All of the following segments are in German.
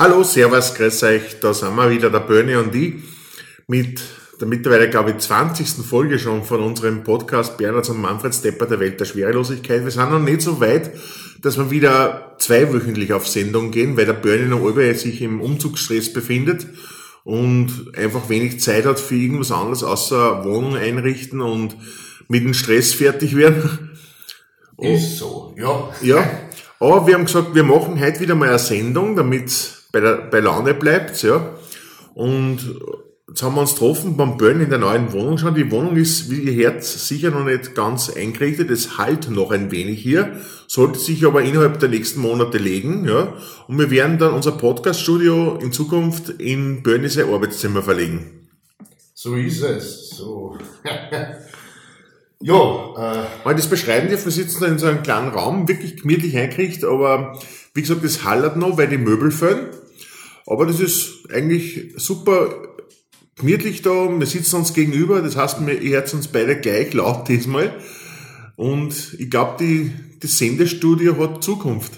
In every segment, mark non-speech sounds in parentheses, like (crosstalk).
Hallo, Servus, grüß euch, da sind wir wieder, der Bernie und ich, mit der mittlerweile, glaube ich, 20. Folge schon von unserem Podcast Bernhard und Manfred Stepper der Welt der Schwerelosigkeit. Wir sind noch nicht so weit, dass wir wieder zweiwöchentlich auf Sendung gehen, weil der Bernie noch über sich im Umzugsstress befindet und einfach wenig Zeit hat für irgendwas anderes außer Wohnung einrichten und mit dem Stress fertig werden. Ist so, ja. Ja, aber wir haben gesagt, wir machen heute wieder mal eine Sendung, damit bei, der, bei Laune bleibt, ja. Und jetzt haben wir uns getroffen beim Böllen in der neuen Wohnung schon. Die Wohnung ist, wie ihr hört, sicher noch nicht ganz eingerichtet. Es halt noch ein wenig hier, sollte sich aber innerhalb der nächsten Monate legen, ja. Und wir werden dann unser Podcaststudio in Zukunft in Böllen sein Arbeitszimmer verlegen. So ist es, so. (laughs) ja, äh. Wenn das beschreiben darf, wir sitzen da in so einem kleinen Raum, wirklich gemütlich eingerichtet, aber wie gesagt, das hallert noch, weil die Möbel fehlen. Aber das ist eigentlich super gemütlich da. Wir sitzen uns gegenüber, das heißt, wir hört uns beide gleich laut (laughs) diesmal. Und ich glaube, die, das Sendestudio hat Zukunft.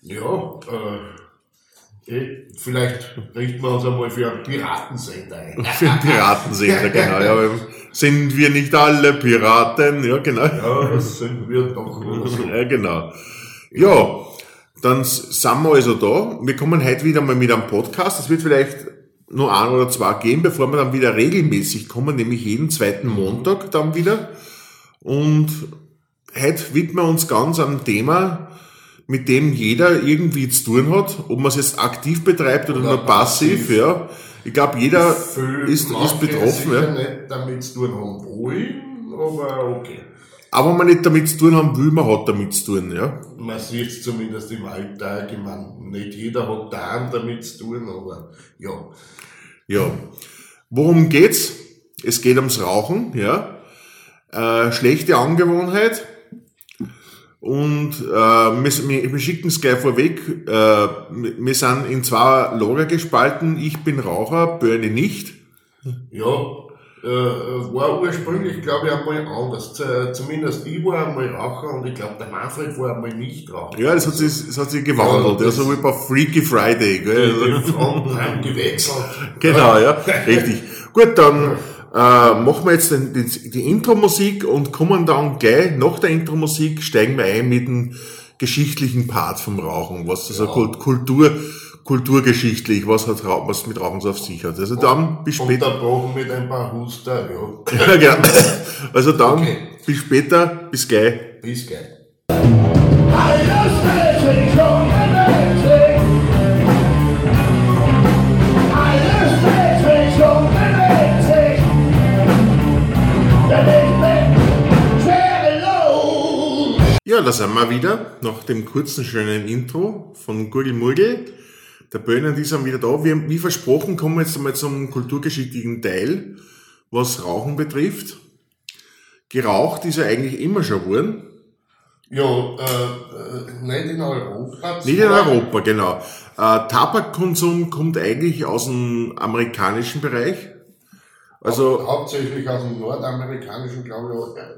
Ja, äh, eh, vielleicht richten wir uns einmal für einen Piratensender ein. (laughs) für einen Piratensender, genau. Ja, sind wir nicht alle Piraten? Ja, genau. Ja, das sind wir doch. So. (laughs) Ja, genau. Ja, dann sind wir also da. Wir kommen heute wieder mal mit einem Podcast. Es wird vielleicht nur ein oder zwei geben, bevor wir dann wieder regelmäßig kommen, nämlich jeden zweiten Montag dann wieder. Und heute widmen wir uns ganz einem Thema, mit dem jeder irgendwie zu tun hat, ob man es jetzt aktiv betreibt oder, oder nur passiv, passiv, ja. Ich glaube, jeder ist, ist betroffen. Ja. nicht damit zu tun haben wollen, aber okay. Aber wenn man nicht damit zu tun haben will, man hat damit zu tun, ja. Man sieht es zumindest im Alltag, ich meine, nicht jeder hat da damit zu tun, aber ja. Ja. Worum geht's? Es geht ums Rauchen, ja. Äh, schlechte Angewohnheit. Und äh, wir, wir schicken es gleich vorweg. Äh, wir sind in zwei Lager gespalten. Ich bin Raucher, Bernie nicht. Ja, äh, war ursprünglich, glaube ich, einmal anders. Zumindest ich war einmal Raucher und ich glaube, der Manfred war einmal nicht Raucher. Ja, das hat sich, das hat sich gewandelt, ja, so wie bei Freaky Friday. Gell? Die, die Fronten haben gewechselt. (laughs) Genau, ja, richtig. Gut, dann äh, machen wir jetzt den, die, die Intro-Musik und kommen dann gleich nach der Intro-Musik, steigen wir ein mit dem geschichtlichen Part vom Rauchen, was also ja. Kultur kulturgeschichtlich, was hat was mit Rauchen so auf sich hat. Also dann bis später. Unterbrochen mit ein paar Huster, ja. ja, genau. Also dann okay. bis später, bis gleich. Bis gleich. Ja, da sind wir wieder, nach dem kurzen, schönen Intro von Gurgel Murgel. Der und die sind wieder da. Wir, wie versprochen kommen wir jetzt einmal zum kulturgeschichtlichen Teil, was Rauchen betrifft. Geraucht ist ja eigentlich immer schon geworden. Ja, äh, äh nicht in Europa. Nicht in Europa, genau. Äh, Tabakkonsum kommt eigentlich aus dem amerikanischen Bereich. Also, hauptsächlich aus dem nordamerikanischen, glaube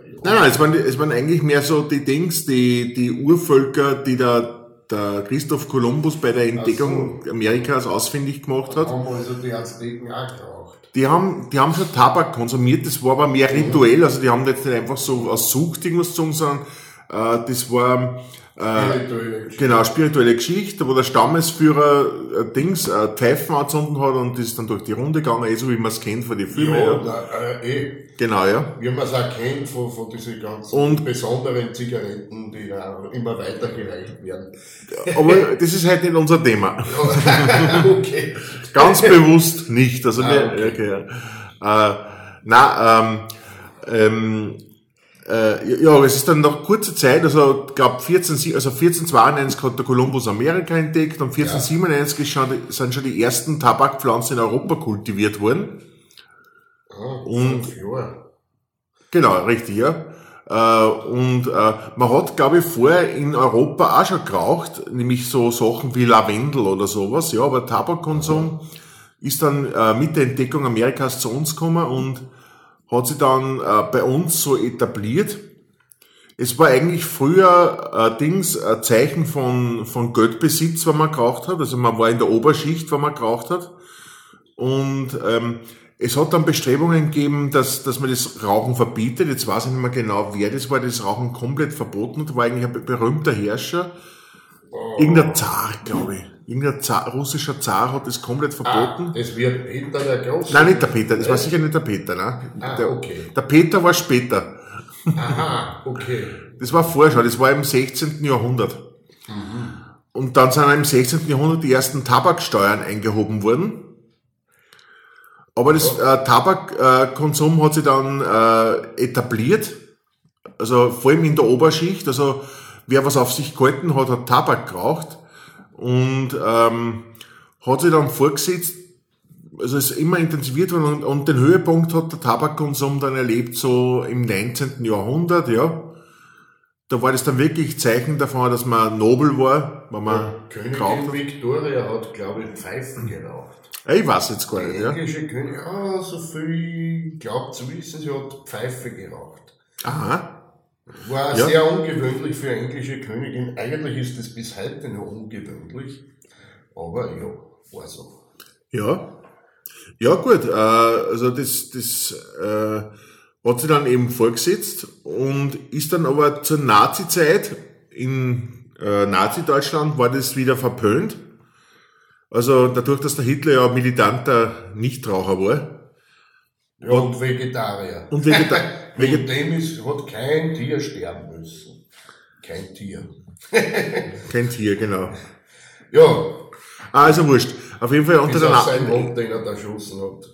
ich. Nein, nein, es waren, es waren eigentlich mehr so die Dings, die, die Urvölker, die da der Christoph Kolumbus bei der Entdeckung so. Amerikas ausfindig gemacht hat. Haben also die Azteken auch geraucht. Die haben, die haben schon Tabak konsumiert, das war aber mehr rituell, also die haben jetzt nicht einfach so aus Sucht irgendwas gezogen, sondern äh, das war Spirituelle äh, genau, spirituelle Geschichte, wo der Stammesführer äh, Dings, äh, Pfeifen anzünden hat und ist dann durch die Runde gegangen, eh so wie man es kennt von den Filmen. Ja, ja. Na, äh, eh. Genau, ja. Wie man es auch kennt von, von diesen ganzen und, besonderen Zigaretten, die da immer weitergereicht werden. Aber das ist halt nicht unser Thema. (laughs) okay. Ganz bewusst nicht. Also, ah, okay. okay. Äh, na, ähm, ähm, äh, ja, es ist dann nach kurzer Zeit, also glaube 14, also 1492 hat der Kolumbus Amerika entdeckt und 1497 ja. sind schon die ersten Tabakpflanzen in Europa kultiviert worden. Ah, und Jahre. genau, richtig, ja. Äh, und äh, man hat, glaube ich, vorher in Europa auch schon geraucht, nämlich so Sachen wie Lavendel oder sowas, ja, aber Tabakkonsum mhm. ist dann äh, mit der Entdeckung Amerikas zu uns gekommen und hat sich dann äh, bei uns so etabliert. Es war eigentlich früher ein Dings, ein Zeichen von, von Geldbesitz, wenn man geraucht hat. Also man war in der Oberschicht, wenn man geraucht hat. Und ähm, es hat dann Bestrebungen gegeben, dass, dass man das Rauchen verbietet. Jetzt weiß ich nicht mehr genau, wer das war, das Rauchen komplett verboten hat. War eigentlich ein berühmter Herrscher. Irgendein Zar, glaube ich. Irgendein Zar, russischer Zar hat das komplett verboten. Ah, das wird Peter der Große. Nein, nicht der Peter, das war sicher nicht der Peter. Ne? Ah, der, okay. der Peter war später. Aha, okay. Das war vorher schon, das war im 16. Jahrhundert. Und dann sind im 16. Jahrhundert die ersten Tabaksteuern eingehoben worden. Aber das äh, Tabakkonsum hat sich dann äh, etabliert. Also vor allem in der Oberschicht. Also wer was auf sich gehalten hat, hat Tabak geraucht. Und ähm, hat sich dann vorgesetzt, also es ist immer intensiviert worden und, und den Höhepunkt hat der Tabakkonsum dann erlebt, so im 19. Jahrhundert, ja. Da war das dann wirklich Zeichen davon, dass man nobel war, wenn man geraucht Königin hat. Victoria hat, glaube ich, Pfeifen geraucht. Ja, Ich weiß jetzt gar Die nicht, ja. englische Königin, ah, so viel glaubt zu wissen, sie hat Pfeife geraucht. Aha. War Ja. sehr ungewöhnlich für eine englische Königin. Eigentlich ist es bis heute noch ungewöhnlich. Aber ja, war so. Ja. Ja, gut, äh, also das, das äh, hat sie dann eben vorgesetzt und ist dann aber zur Nazi-Zeit in äh, Nazi-Deutschland war das wieder verpönt. Also dadurch, dass der Hitler ja militanter Nichtraucher war. Ja, und Vegetarier. Und Vegeta (laughs) Wegen dem ist, hat kein Tier sterben müssen. Kein Tier. (laughs) kein Tier, genau. Ja, Ah, also wurscht. Auf jeden Fall unter der auf seinen Na Hund, den er da geschossen hat.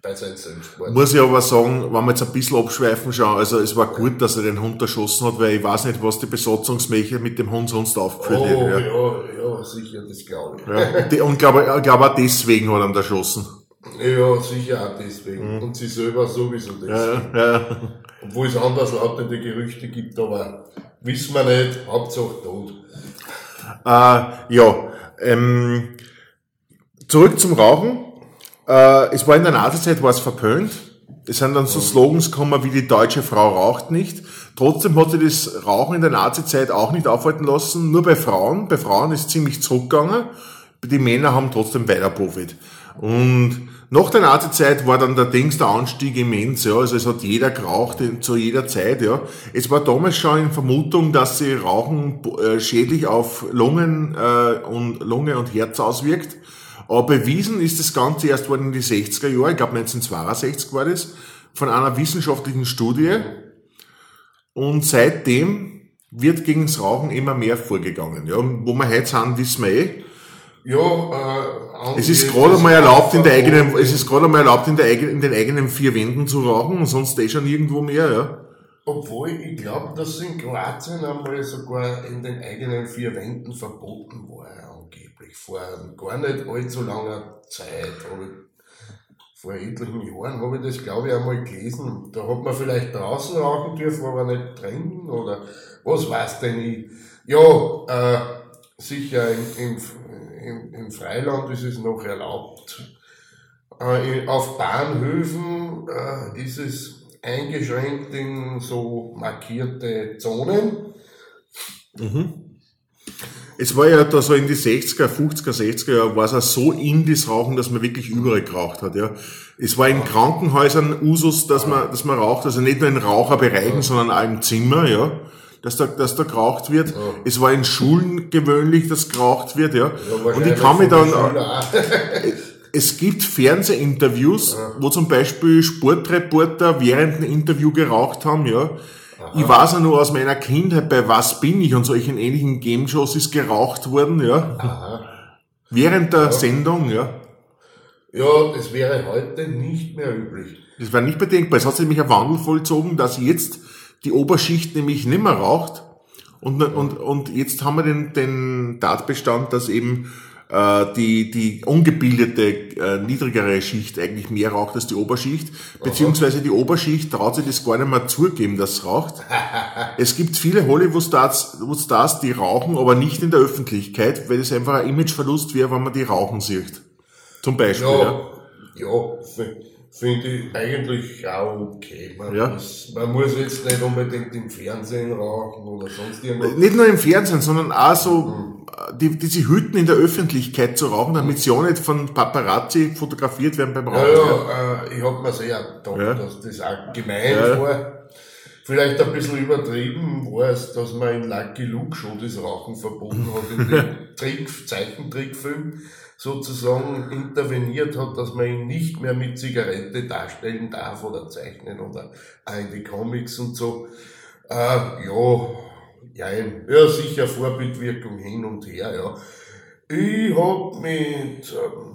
Bei seinem Selbstmord. muss ich aber sagen, wenn wir jetzt ein bisschen abschweifen schauen, also es war gut, dass er den Hund erschossen hat, weil ich weiß nicht, was die Besatzungsmächer mit dem Hund sonst aufgeführt Oh, hätten. ja. Ja. ja, sicher, das glaube ich. Ja, und die- und glaube ich glaube auch deswegen hat er ihn erschossen. Ja, sicher auch deswegen. Und sie selber sowieso deswegen. Mhm. Ja, ja. Obwohl es anderslautende Gerüchte gibt, aber wissen wir nicht, Hauptsache tot. Äh, ja, ähm, zurück zum Rauchen. Äh, es war in der Nazizeit war es verpönt. Es sind dann so Slogans gekommen wie die deutsche Frau raucht nicht. Trotzdem hat sich das Rauchen in der Nazizeit auch nicht aufhalten lassen, nur bei Frauen. Bei Frauen ist es ziemlich zurückgegangen. Die Männer haben trotzdem weiter Profit. Und nach der Nazizeit war dann der Dings der Anstieg immens, ja. Also es hat jeder geraucht zu jeder Zeit, ja. Es war damals schon in Vermutung, dass sie Rauchen äh, schädlich auf Lungen äh, und Lunge und Herz auswirkt. Aber bewiesen ist das Ganze erst worden in die 60er Jahre, ich glaube 1962 war das, von einer wissenschaftlichen Studie. Und seitdem wird gegen das Rauchen immer mehr vorgegangen. Ja, wo wir heute sind, wissen wir eh. Ja, äh, Es ist gerade einmal erlaubt in der eigenen, es ist gerade einmal erlaubt in der eigenen, in den eigenen vier Wänden zu rauchen und sonst eh schon irgendwo mehr, ja. Obwohl, ich glaube, dass in Kroatien einmal sogar in den eigenen vier Wänden verboten war, angeblich. Vor gar nicht allzu langer Zeit. Aber vor etlichen Jahren habe ich das, glaube ich, einmal gelesen. Da hat man vielleicht draußen rauchen dürfen, aber nicht drin oder was weiß denn ich. Ja, äh, sicher im, im, im, im Freiland ist es noch erlaubt. Äh, in- auf Bahnhöfen äh, ist es eingeschränkt in so markierte Zonen. Es war ja da so in die 60er, 50er, 60er Jahre, war es auch so in das Rauchen, dass man wirklich überall geraucht hat, ja. Es war in Krankenhäusern Usus, dass man, dass man raucht, also nicht nur in Raucherbereichen, sondern auch im Zimmer, ja. Dass da, dass da geraucht wird. Es war in Schulen gewöhnlich, dass geraucht wird, ja. Und ich kann mich dann, (laughs) es gibt Fernsehinterviews, wo zum Beispiel Sportreporter während einem Interview geraucht haben, ja. Ich weiß ja nur aus meiner Kindheit, bei Was bin ich und solchen ähnlichen Game-Shows ist geraucht worden, ja. Während der Sendung, ja. Ja, das wäre heute nicht mehr üblich. Das war nicht bedenkbar. Es hat sich nämlich ein Wandel vollzogen, dass jetzt die Oberschicht nämlich nicht mehr raucht. Und, und, und jetzt haben wir den, den Tatbestand, dass eben äh, die, die ungebildete, äh, niedrigere Schicht eigentlich mehr raucht als die Oberschicht. Beziehungsweise die Oberschicht traut sich das gar nicht mehr zugeben, dass es raucht. (laughs) es gibt viele Hollywood-Stars, Stars, die rauchen, aber nicht in der Öffentlichkeit, weil es einfach ein Imageverlust wäre, wenn man die rauchen sieht. Zum Beispiel. Ja. Ja, ja, finde ich eigentlich auch okay. Man, Ja. muss, man muss jetzt nicht unbedingt im Fernsehen rauchen oder sonst irgendwas. Nicht nur im Fernsehen, sondern auch so äh, die, diese Hütten in der Öffentlichkeit zu rauchen, damit sie auch nicht von Paparazzi fotografiert werden beim Ja, Rauchen. ja, äh, ich hab mir sehr gedacht, Ja. dass das auch gemeint Ja. war. Vielleicht ein bisschen übertrieben war es, dass man in Lucky Luke schon das Rauchen verboten hat, in dem (laughs) Trick, Zeichentrickfilm sozusagen interveniert hat, dass man ihn nicht mehr mit Zigarette darstellen darf oder zeichnen oder auch in die Comics und so. Äh, ja, ja, ja, sicher Vorbildwirkung hin und her, ja. Ich hab mit ähm,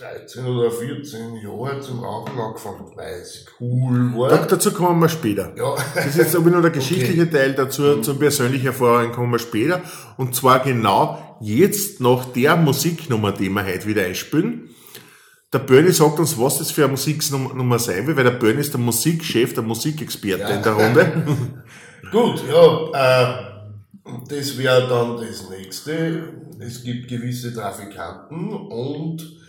13 oder 14 Jahren zum Rauchen angefangen, weil es cool war. Da, dazu kommen wir später. Ja, Das ist jetzt aber nur der geschichtliche Teil dazu, zum persönlichen Erfahrungen kommen wir später. Und zwar genau jetzt nach der Musiknummer, die wir heute wieder einspielen. Der Bernie sagt uns, was das für eine Musiknummer sein will, weil der Bernie ist der Musikchef, der Musikexperte Ja. in der Runde. (laughs) Gut, ja, äh, das wäre dann das nächste. Es gibt gewisse Trafikanten und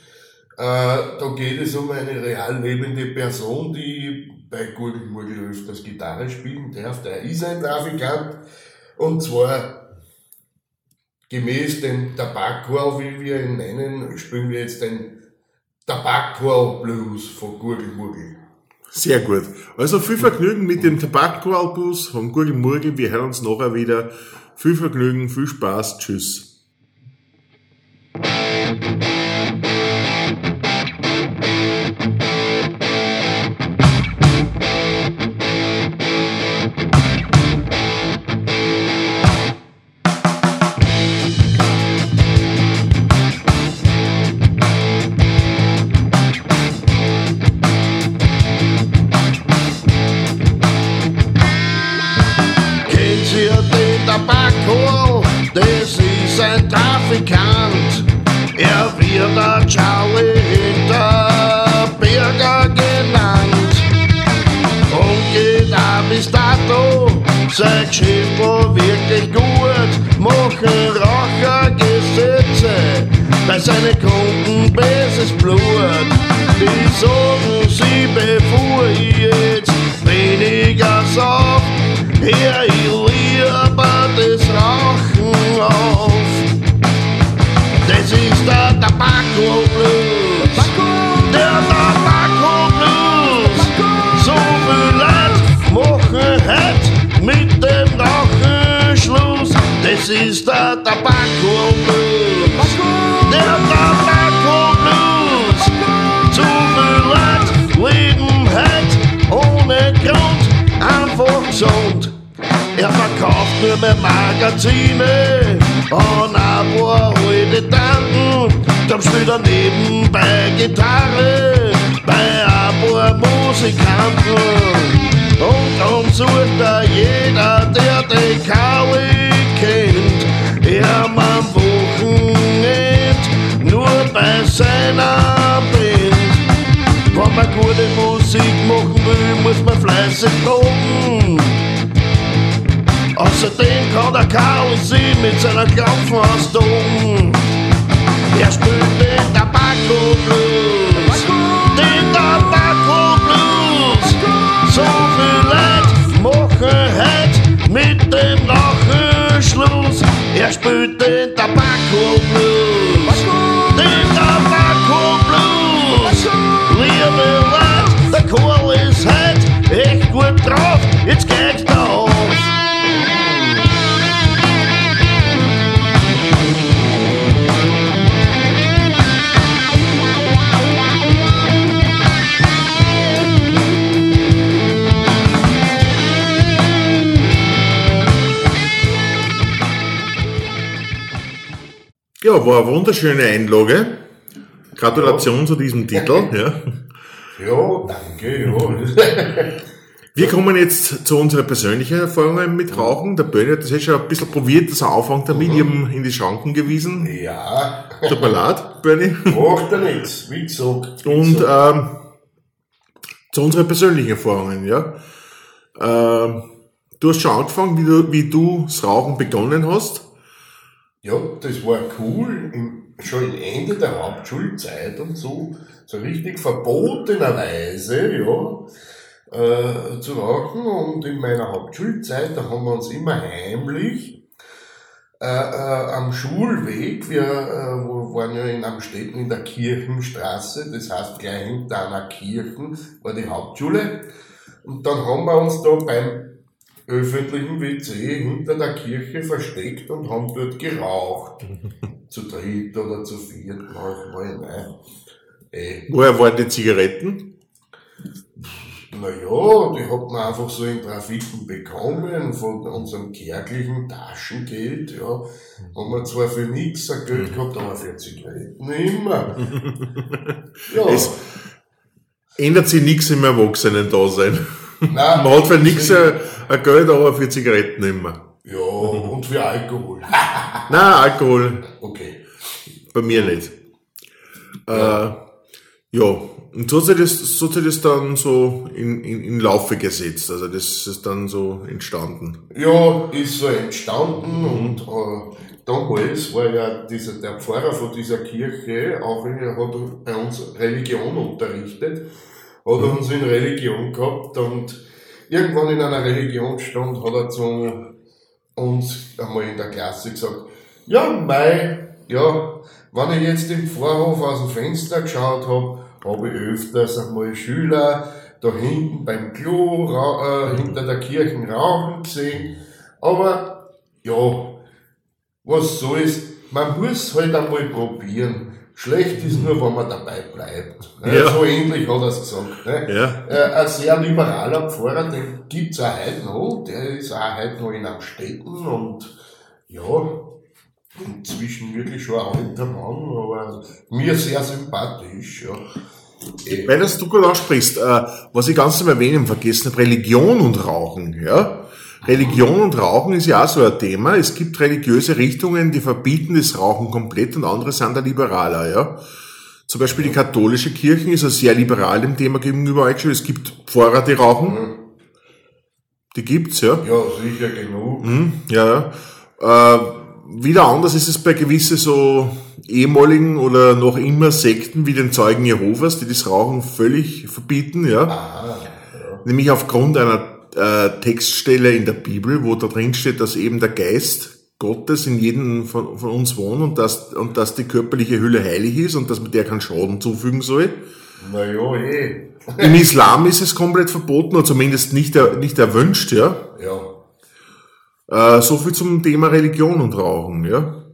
äh, da geht es um eine real lebende Person, die bei Gurgelmurgel öfters Gitarre spielen darf. Der ist ein Trafikant und zwar gemäß dem Tabakchor, wie wir ihn nennen, spielen wir jetzt den Tabakchor Blues von Gurgelmurgel. Sehr gut. Also viel Vergnügen mit dem Tabakqualbus von Gurgel Murgel. Wir hören uns nachher wieder. Viel Vergnügen, viel Spaß. Tschüss. Tabakko Blues. Zu viel Leute leben heute ohne Grund einfach gesund. Er verkauft nur mehr Magazine an ein paar alte Tanten. Dann spielt er nebenbei Gitarre bei ein paar Musikanten. Und dann sucht er jeder, der den Kaui kennt. Er am Wochenend nur bei seiner Band. Wenn man gute Musik machen will, muss man fleißig proben. Außerdem kann der Karl sie mit seiner Klopfen ausdoben. Er spielt den Tabakko Blues. Den Tabakko Blues. So viel Leute machen heute mit dem Rauchen Schluss. Er Ja, war eine wunderschöne Einlage. Gratulation zu diesem Titel. Ja. Ja, danke, ja. (laughs) Wir kommen jetzt zu unseren persönlichen Erfahrungen mit Rauchen. Der Bernie hat das jetzt schon ein bisschen probiert, dass er anfängt damit. Ihm in die Schranken gewiesen. ja, Tut mir leid, Bernie. macht ja nichts, wie gesagt. Und ähm, zu unseren persönlichen Erfahrungen, ja. Ähm, du hast schon angefangen, wie du, wie du das Rauchen begonnen hast. Ja, das war cool. Im, schon Ende der Hauptschulzeit und so, so richtig verbotenerweise, ja, äh, zu rauchen. Und in meiner Hauptschulzeit, da haben wir uns immer heimlich äh, äh, am Schulweg, wir äh, waren ja in Amstetten in der Kirchenstraße, das heißt gleich hinter einer Kirchen war die Hauptschule. Und dann haben wir uns da beim öffentlichen WC hinter der Kirche versteckt und haben dort geraucht. zu dritt oder zu viert manchmal, nein. Äh. Woher waren die Zigaretten? Naja, die hat man einfach so in Trafiken bekommen von unserem kärglichen Taschengeld, ja. Haben wir zwar für nichts ein Geld gehabt, aber für Zigaretten immer. (laughs) ja. Es ändert sich nichts im Erwachsenen-Dasein. Nein, (laughs) man hat für nichts ein, ein Geld, aber für Zigaretten immer. Ja, und für Alkohol. (laughs) Nein, Alkohol. Okay. Bei mir nicht. Ja. Äh, ja, und so hat sich das, so hat sich das dann so in, in, in Laufe gesetzt. Also das ist dann so entstanden. Ja, ist so entstanden und äh, damals war ja dieser, der Pfarrer von dieser Kirche, auch wenn er hat bei uns Religion unterrichtet, hat er uns in Religion gehabt und irgendwann in einer Religionsstunde hat er zu uns einmal in der Klasse gesagt, ja, Mai, ja, wenn ich jetzt im Vorhof aus dem Fenster geschaut habe, habe ich öfters einmal Schüler da hinten beim Klo, äh, hinter der Kirche rauchen gesehen. Aber, ja, was soll's, man muss halt einmal probieren. Schlecht ist nur, wenn man dabei bleibt. Ja. So ähnlich hat er es gesagt. Ne? Ja. Äh, ein sehr liberaler Pfarrer, den gibt's auch heute noch. Der ist auch heute noch in Amstetten und ja, inzwischen wirklich schon ein alter Mann, aber mir sehr sympathisch. Ja. Weil das du gut aussprichst, äh, was ich ganz am Erwähnen vergessen habe, Religion und Rauchen. Ja? Religion und Rauchen ist ja auch so ein Thema. Es gibt religiöse Richtungen, die verbieten das Rauchen komplett und andere sind da liberaler, ja. Zum Beispiel die katholische Kirche ist ja sehr liberal dem Thema gegenüber eingestellt. Es gibt Pfarrer, die rauchen. Mhm. Die gibt's, ja. Ja, sicher genug. Mhm, ja, ja. Äh, wieder anders ist es bei gewissen so ehemaligen oder noch immer Sekten wie den Zeugen Jehovas, die das Rauchen völlig verbieten, ja. Ah, ja. Nämlich aufgrund einer äh, Textstelle in der Bibel, wo da drin steht, dass eben der Geist Gottes in jedem von, von uns wohnt und dass, und dass die körperliche Hülle heilig ist und dass man der keinen Schaden zufügen soll. Naja, eh. (laughs) Im Islam ist es komplett verboten oder zumindest nicht, nicht erwünscht, ja. Ja. Äh, so viel zum Thema Religion und Rauchen, ja.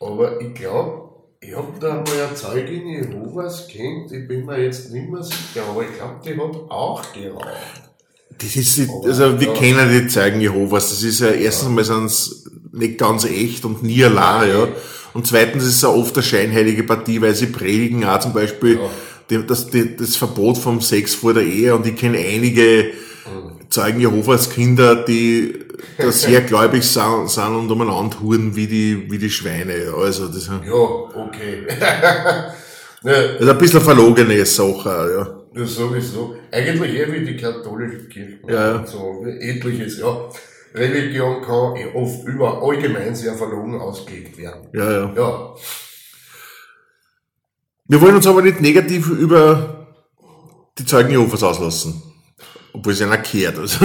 Aber ich glaube, ich habe da mal eine Zeugin Jehovas kennt, ich bin mir jetzt nicht mehr sicher, aber ich glaube, die hat auch geraucht. Das ist, also wir kennen die Zeugen Jehovas. Das ist ja erstens mal sind nicht ganz echt und nie allein, ja. Und zweitens ist es ja oft eine scheinheilige Partie, weil sie predigen auch zum Beispiel ja. das, das Verbot vom Sex vor der Ehe und ich kenne einige mhm. Zeugen Jehovas Kinder, die da sehr gläubig sind, sind und umeinander huren wie die, wie die Schweine. Also, das, ja, okay. das (laughs) ist ein bisschen verlogene Sache, ja. Ja, sowieso. Eigentlich eher wie die katholische Kirche. Ja. So, etliches, ja. Religion kann eh oft über allgemein sehr verlogen ausgelegt werden. Ja, ja. Ja. Wir wollen uns aber nicht negativ über die Zeugen Jehovas auslassen. Obwohl es einer kehrt. Also.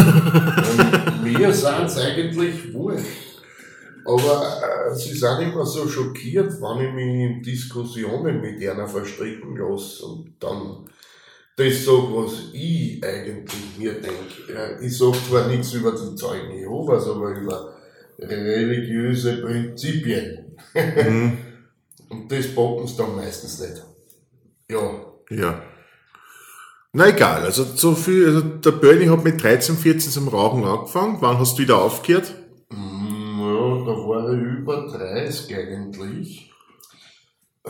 mir sind es eigentlich wurscht. Aber äh, sie sind immer so schockiert, wenn ich mich in Diskussionen mit einer verstricken lasse und dann das sage, was ich eigentlich mir denke. Ich sage zwar nichts über die Zeugen Jehovas, aber über religiöse Prinzipien. Mhm. (laughs) Und das bocken sie dann meistens nicht. Ja. Ja. Na egal, also so viel, also der Bernie hat mit 13, 14 zum Rauchen angefangen. Wann hast du wieder aufgehört? Mm, ja, da war ich über 30 eigentlich. Äh,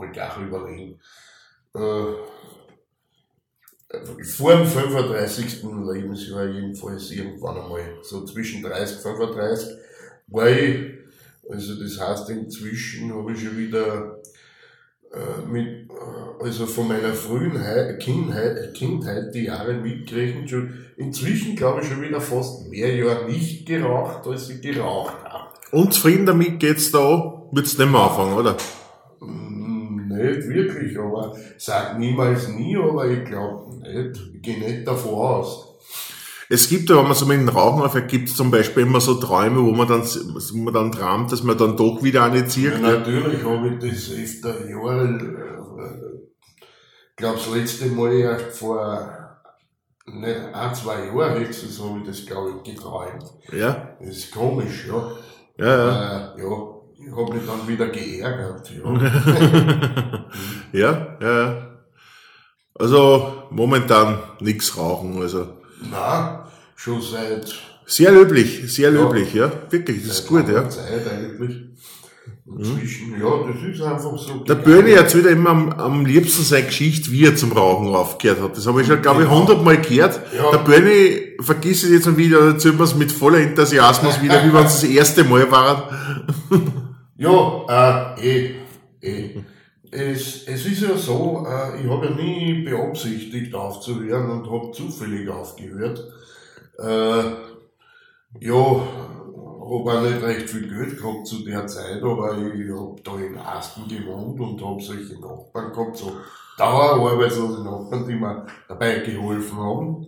einmal gleich überlegen. Äh, vor dem 35. Lebensjahr jedenfalls irgendwann einmal, so zwischen 30 und 35, war ich, also das heißt inzwischen habe ich schon wieder äh, mit, äh, also von meiner frühen He Kindheit, Kindheit die Jahre mitgerechnet, schon inzwischen glaube ich schon wieder fast mehr Jahre nicht geraucht, als ich geraucht habe. Unzufrieden damit geht's da, wird's nicht mehr anfangen, oder? Nicht wirklich, aber sag niemals nie, aber ich glaube nicht. Ich gehe nicht davon aus. Es gibt ja, wenn man so mit dem Rauchen aufhört, gibt es zum Beispiel immer so Träume, wo man dann, wo man dann träumt, dass man dann doch wieder eine zieht. Ja, natürlich habe ich das öfter Jahre, äh, ich glaube das letzte Mal erst vor nicht ein, zwei Jahren höchstens habe ich das glaube ich geträumt. ja, Das ist komisch, ja. ja. ja. Äh, ja, ich habe mich dann wieder geärgert, ja. Ja, (laughs) ja, ja. Also momentan nichts rauchen. Also Nein, schon seit sehr löblich, sehr löblich, ja. Wirklich, das ist gut, ja. Zeit eigentlich. Inzwischen, ja, das ist einfach so. Der Böhni erzählt ja immer am, am liebsten seine Geschichte, wie er zum Rauchen aufgehört hat. Das habe ich schon, glaube ich, Genau. hundertmal gehört. Ja. Der Böhni vergisst es jetzt schon wieder, erzählt mir es mit voller Enthusiasmus wieder, wie wenn es das erste Mal war. (laughs) Ja, äh, eh, eh. Es, es ist ja so, äh, ich habe ja nie beabsichtigt aufzuhören und habe zufällig aufgehört. Äh, ja, habe auch nicht recht viel Geld gehabt zu der Zeit, aber ich habe da in Asten gewohnt und habe solche Nachbarn gehabt, so dauerarbeitslose Nachbarn, die mir dabei geholfen haben.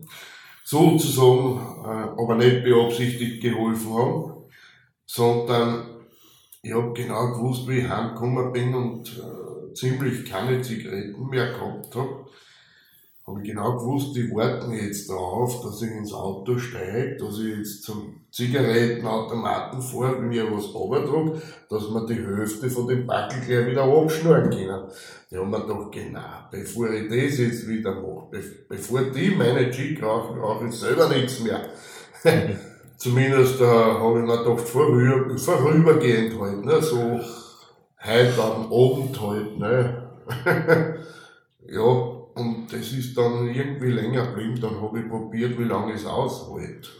Sozusagen, äh, aber nicht beabsichtigt geholfen haben, sondern ich hab genau gewusst, wie ich heimgekommen bin und äh, ziemlich keine Zigaretten mehr gehabt hab. Habe ich genau gewusst, die warten jetzt darauf, dass ich ins Auto steige, dass ich jetzt zum Zigarettenautomaten fahre, mir was runtertrage, dass wir die Hälfte von dem Backel gleich wieder abschneiden können. Die haben mir gedacht, genau, bevor ich das jetzt wieder mache, be bevor die meine Chick rauchen, rauche ich selber nichts mehr. (laughs) Zumindest äh, habe ich mir gedacht, vorüber, vorübergehend halt, ne? so heute am Abend halt. Ne? (laughs) ja, und das ist dann irgendwie länger geblieben. Dann habe ich probiert, wie lange es aushält.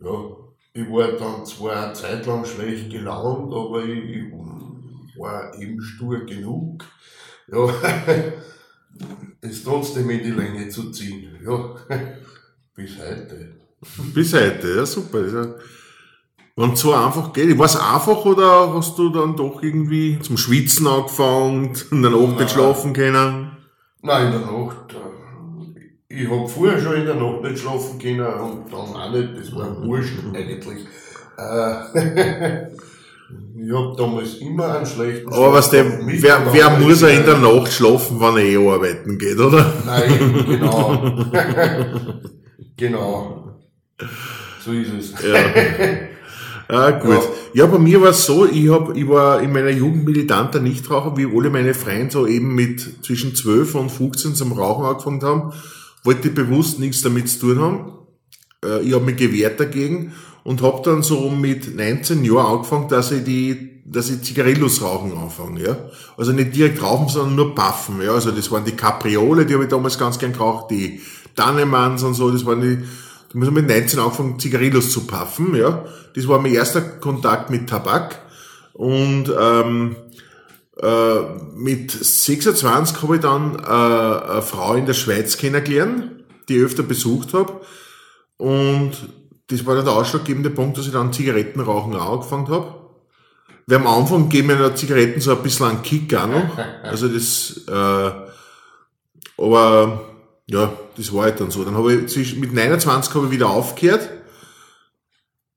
Ja, ich war dann zwar eine Zeit lang schlecht gelaunt, aber ich, ich war eben stur genug. Ja, (laughs) es trotzdem in die Länge zu ziehen. Ja, (laughs) bis heute. Bis heute, ja super. Ja- Wenn es so einfach geht, war es einfach oder hast du dann doch irgendwie zum Schwitzen angefangen und dann auch Nein. nicht schlafen können? Nein, in der Nacht. äh, Ich hab vorher schon in der Nacht nicht schlafen können und dann auch nicht, das war wurscht eigentlich. Äh, (laughs) ich hab damals immer einen schlechten Aber was Schlaf der, gehabt, mit wer, wer muss ja in der. Nacht schlafen, wenn er eh arbeiten geht, oder? Nein, genau. (laughs) (laughs) genau. So ist es. Ja. (laughs) Ah, gut. Ja. bei mir war es so, ich, hab, ich war in meiner Jugend militanter Nichtraucher, wie alle meine Freunde so eben mit zwischen 12 und 15 zum Rauchen angefangen haben, wollte ich bewusst nichts damit zu tun haben. Äh, Ich habe mich gewehrt dagegen und habe dann so mit 19 Jahren angefangen, dass ich die, dass ich Zigarillos rauchen anfange, ja. Also nicht direkt rauchen, sondern nur puffen, ja. Also das waren die Capriole, die habe ich damals ganz gern geraucht, die Dannemanns und so, das waren die, da muss man mit 19 angefangen, Zigarillos zu puffen, ja. Das war mein erster Kontakt mit Tabak. Und ähm, äh, mit 26 habe ich dann äh, eine Frau in der Schweiz kennengelernt, die ich öfter besucht habe. Und das war dann der ausschlaggebende Punkt, dass ich dann Zigarettenrauchen auch angefangen habe. Weil am Anfang geben mir Zigaretten so ein bisschen einen Kick noch. Also das, äh, aber ja, das war halt dann so. Dann habe ich zwischen, mit 29 habe ich wieder aufgehört.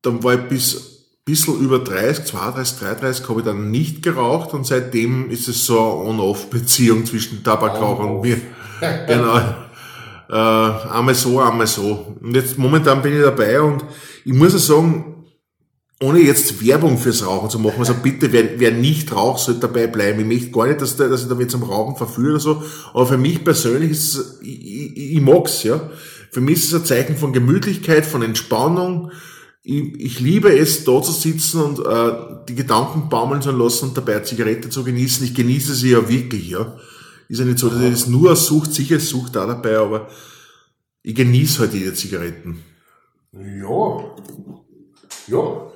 Dann war ich bis bisschen über 30, 32, 33 habe ich dann nicht geraucht und seitdem ist es so eine On-Off-Beziehung zwischen Tabakraucher und mir. Genau. Äh, einmal so, einmal so. Und jetzt momentan bin ich dabei und ich muss ja sagen, ohne jetzt Werbung fürs Rauchen zu machen, also bitte, wer, wer nicht raucht, sollte dabei bleiben. Ich möchte gar nicht, dass, der, dass ich damit zum Rauchen verführe oder so, aber für mich persönlich ist es, ich, ich, ich mag's, ja. Für mich ist es ein Zeichen von Gemütlichkeit, von Entspannung. Ich, ich liebe es, da zu sitzen und äh, die Gedanken baumeln zu lassen und dabei eine Zigarette zu genießen. Ich genieße sie ja wirklich, ja. Ist ja nicht so, dass ich das nur sucht, sicher sucht da dabei, aber ich genieße halt jede Zigaretten. Ja, ja,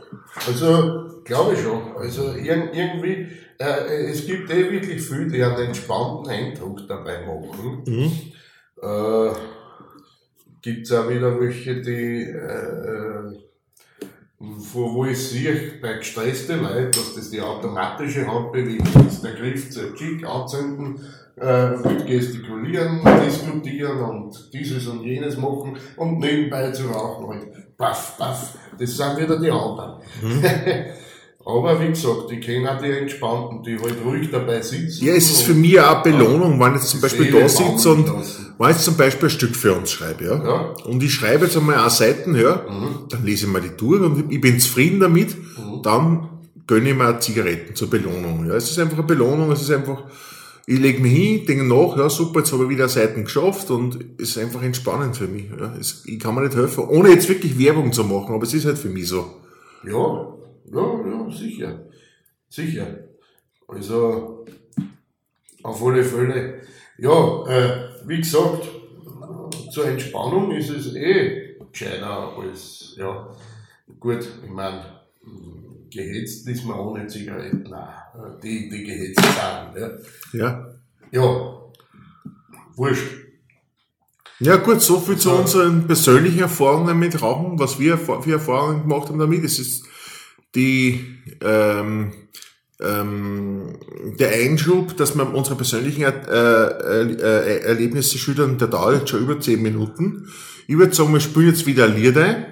also glaube ich schon. Also ir irgendwie, äh, es gibt eh wirklich viele, die einen entspannten Eindruck dabei machen. Mhm. Äh, gibt es auch wieder welche, die äh, wo, wo ich sehe, bei gestressten Leuten, dass das die automatische Handbewegung ist, der Griff zur Chick anzünden, äh, mit gestikulieren, diskutieren und dieses und jenes machen und nebenbei zu rauchen halt. Paff, paff. Das sind wieder die anderen. Mhm. (laughs) Aber wie gesagt, ich kenne auch die Entspannten, die halt ruhig dabei sitzen. Ja, es ist für mich auch eine Belohnung, wenn ich zum Beispiel da sitze und wenn ich zum Beispiel ein Stück für uns schreibe, ja. ja. Und ich schreibe jetzt einmal eine Seiten, ja, mhm. dann lese ich mal die durch und ich bin zufrieden damit, mhm. dann gönne ich mir Zigaretten zur Belohnung. Ja, es ist einfach eine Belohnung, es ist einfach, ich lege mich hin, denke nach, ja super, jetzt habe ich wieder Seiten geschafft und es ist einfach entspannend für mich. Ja. Ich kann mir nicht helfen, ohne jetzt wirklich Werbung zu machen, aber es ist halt für mich so. Ja, ja, ja, sicher. Sicher. Also, auf alle Fälle. Ja, äh, wie gesagt, zur Entspannung ist es eh gescheiter als, ja, gut, ich meine, gehetzt ist man ohne Zigaretten, nein, die, die gehetzt sind, ja. Ja. Ja, wurscht. Ja gut, so viel zu unseren persönlichen Erfahrungen mit Rauchen, was wir für Erfahrungen gemacht haben damit. Es ist die, ähm, ähm, der Einschub, dass man unsere persönlichen äh, äh, Erlebnisse schildern, der dauert jetzt schon über zehn Minuten. Ich würde sagen, wir spielen jetzt wieder Lieder.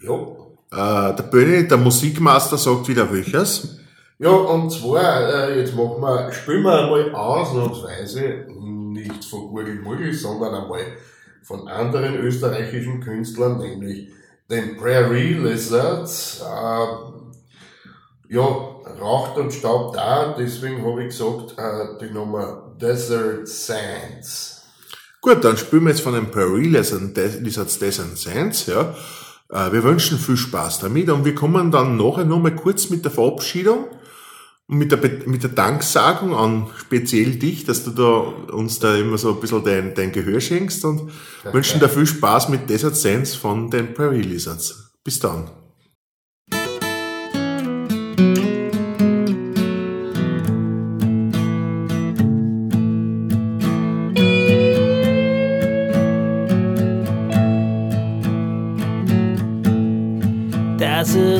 Ja. Äh, der Böni, der Musikmaster, sagt wieder welches. Ja, und zwar, äh, jetzt machen wir, spielen wir einmal ausnahmsweise nicht von Gurgel Murgel, sondern einmal von anderen österreichischen Künstlern, nämlich den Prairie Lizards. Äh, ja, raucht und staubt da, deswegen habe ich gesagt, äh, die Nummer Desert Sands. Gut, dann spielen wir jetzt von den Prairie Lizards Desert Sands, ja. Äh, wir wünschen viel Spaß damit und wir kommen dann nachher nochmal kurz mit der Verabschiedung und mit der, mit der Danksagung an speziell dich, dass du da uns da immer so ein bisschen dein, dein Gehör schenkst und okay. wünschen dir viel Spaß mit Desert Sense von den Prairie Lizards. Bis dann.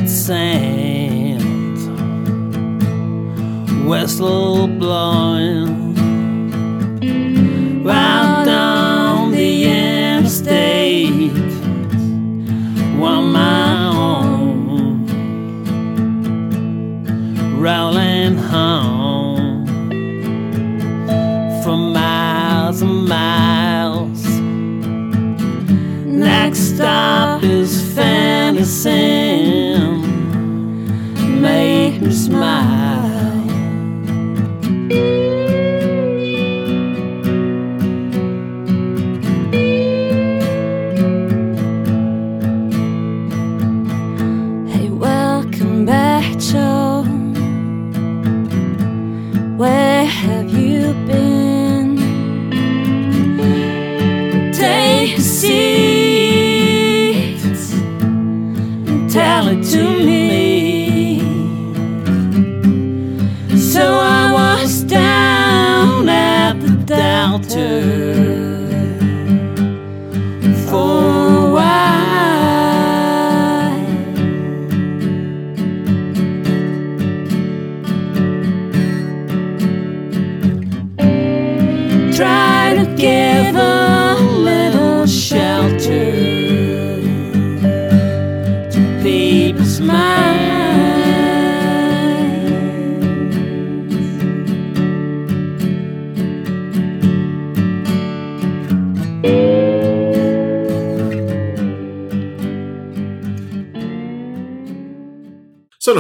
Sand, whistle blowing round down the interstate. One my own, rolling home for miles and miles. Next stop is fantasy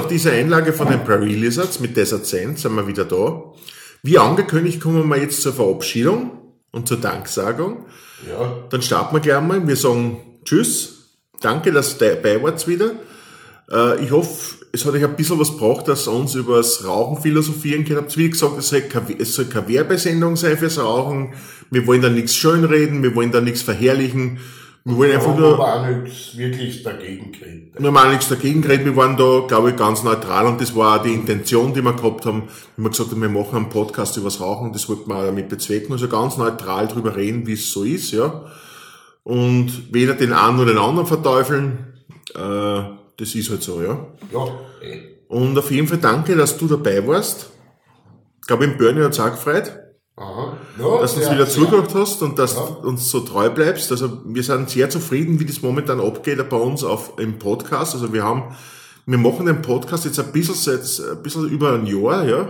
dieser Einlage von den Prairie Lizards mit Desert Sand sind wir wieder da. Wie angekündigt kommen wir jetzt zur Verabschiedung und zur Danksagung. Ja. Dann starten wir gleich mal. Wir sagen Tschüss. Danke, dass ihr dabei wart wieder. Äh, ich hoffe, es hat euch ein bisschen was gebracht, dass ihr uns über das Rauchen philosophieren könnt. Habt wie gesagt, es soll, keine, es soll keine Werbesendung sein fürs Rauchen. Wir wollen da nichts schönreden, wir wollen da nichts verherrlichen. Wir wollen einfach nur. Wir haben nichts wirklich dagegen geredet. Wir haben auch nichts dagegen geredet. Wir waren da, glaube ich, ganz neutral und das war auch die Intention, die wir gehabt haben. Wir haben gesagt, wir machen einen Podcast übers Rauchen, das wollten wir auch damit bezwecken. Also ganz neutral drüber reden, wie es so ist, ja. Und weder den einen oder den anderen verteufeln. Äh, das ist halt so, ja. Ja. Und auf jeden Fall danke, dass du dabei warst. Ich glaube, im Bernie hat es auch gefreut. Ja, dass du uns wieder zugehört hast und dass du uns so treu bleibst. Also wir sind sehr zufrieden, wie das momentan abgeht bei uns auf, im Podcast. Also wir haben, wir machen den Podcast jetzt ein bisschen, seit, ein bisschen über ein Jahr, ja.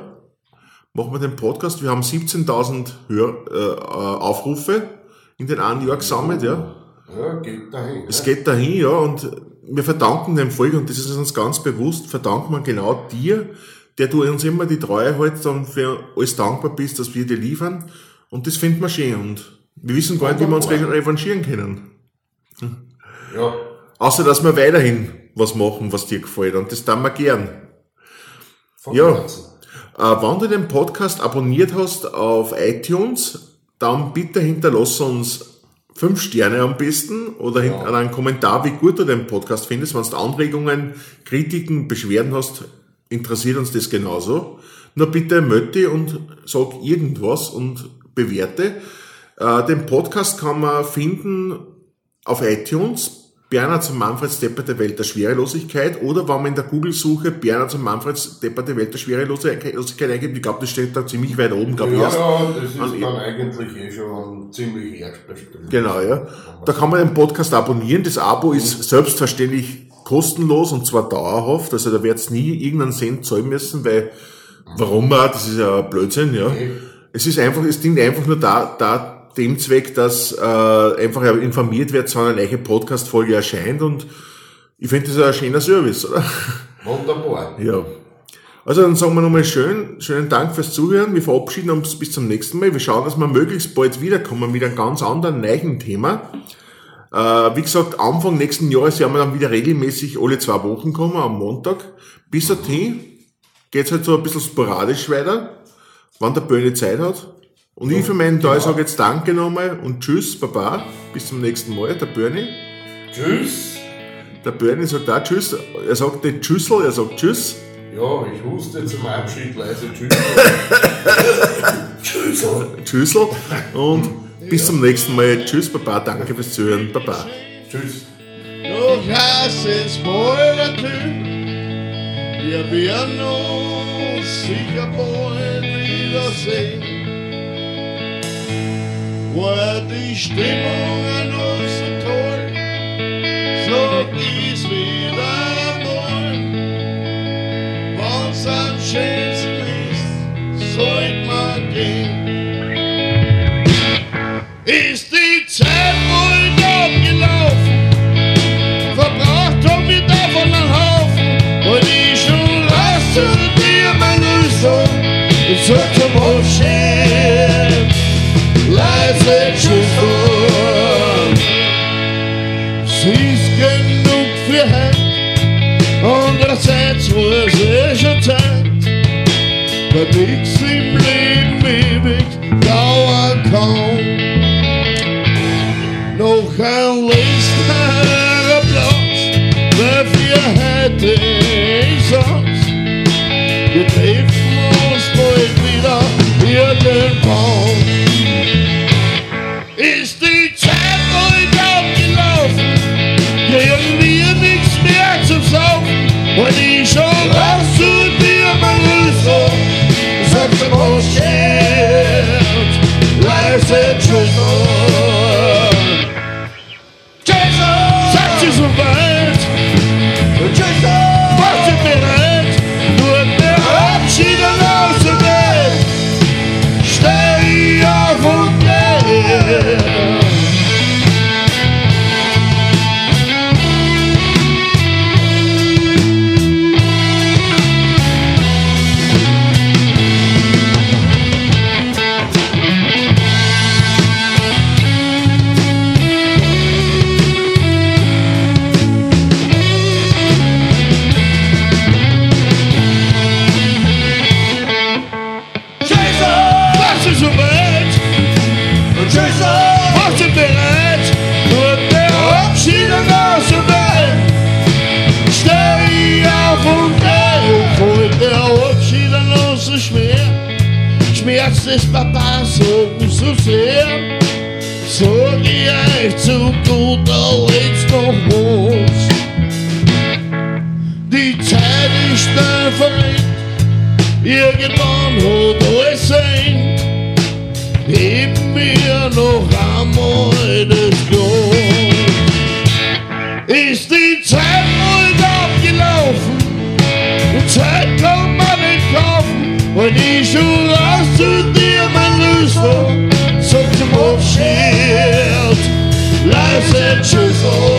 Machen wir den Podcast. Wir haben 17.000 Hör, äh, äh, Aufrufe in den einen Jahr gesammelt, ja. Ja, geht dahin. Es geht dahin, ja, und wir verdanken dem Volk, und das ist uns ganz bewusst, verdanken wir genau dir, der du uns immer die Treue hältst und für alles dankbar bist, dass wir dir liefern. Und das finden wir schön. Und wir wissen gar nicht, wie wir uns re- revanchieren können. Ja, Außer, dass wir weiterhin was machen, was dir gefällt. Und das tun wir gern. von Ja. Äh, wenn du den Podcast abonniert hast auf iTunes, dann bitte hinterlass uns fünf Sterne am besten oder Ja. einen Kommentar, wie gut du den Podcast findest. Wenn du Anregungen, Kritiken, Beschwerden hast, interessiert uns das genauso. Nur bitte melde dich und sag irgendwas und bewerte. Äh, den Podcast kann man finden auf iTunes, Bernhard und Manfreds Depperte Welt der Schwerelosigkeit oder wenn man in der Google-Suche Bernhard und Manfreds Depperte Welt der Schwerelosigkeit eingibt, ich glaube, das steht da ziemlich weit oben, glaube ich. Ja, erst. ja, das ist an- dann eigentlich eh schon ziemlich hergestellt. Genau, ja. Da kann man den Podcast abonnieren. Das Abo ist selbstverständlich kostenlos und zwar dauerhaft. Also da wird's nie irgendeinen Cent zahlen müssen, weil warum auch? Das ist ja Blödsinn, ja. Es ist einfach, es dient einfach nur da, da dem Zweck, dass äh, einfach informiert wird, wann eine neue Podcast-Folge erscheint und ich finde das ein schöner Service, oder? Wunderbar. Ja. Also dann sagen wir nochmal schön, schönen Dank fürs Zuhören. Wir verabschieden uns bis zum nächsten Mal. Wir schauen, dass wir möglichst bald wiederkommen mit einem ganz anderen, neuen Thema. Äh, wie gesagt, Anfang nächsten Jahres werden wir dann wieder regelmäßig alle zwei Wochen kommen, am Montag. Bis dahin geht's halt so ein bisschen sporadisch weiter, wann der Böhne Zeit hat. Und ich für meinen Teil sage jetzt Danke nochmal und Tschüss, Baba. Bis zum nächsten Mal, der Böhne. Tschüss. Der Böhne sagt auch Tschüss. Er sagt nicht Tschüssel, er sagt Tschüss. Ja, ich huste zum Abschied leise Tschüss. (laughs) Tschüss. Tschüssel und bis zum nächsten Mal. Tschüss, Baba. Danke fürs Zuhören. Baba. Tschüss. Nog hast es båda du Wir werden uns sicher bald wiedersehen War die Stimmung an uns so toll So so zum Abschied, leise Tschüss. Irgendwann. Leise Tschüss.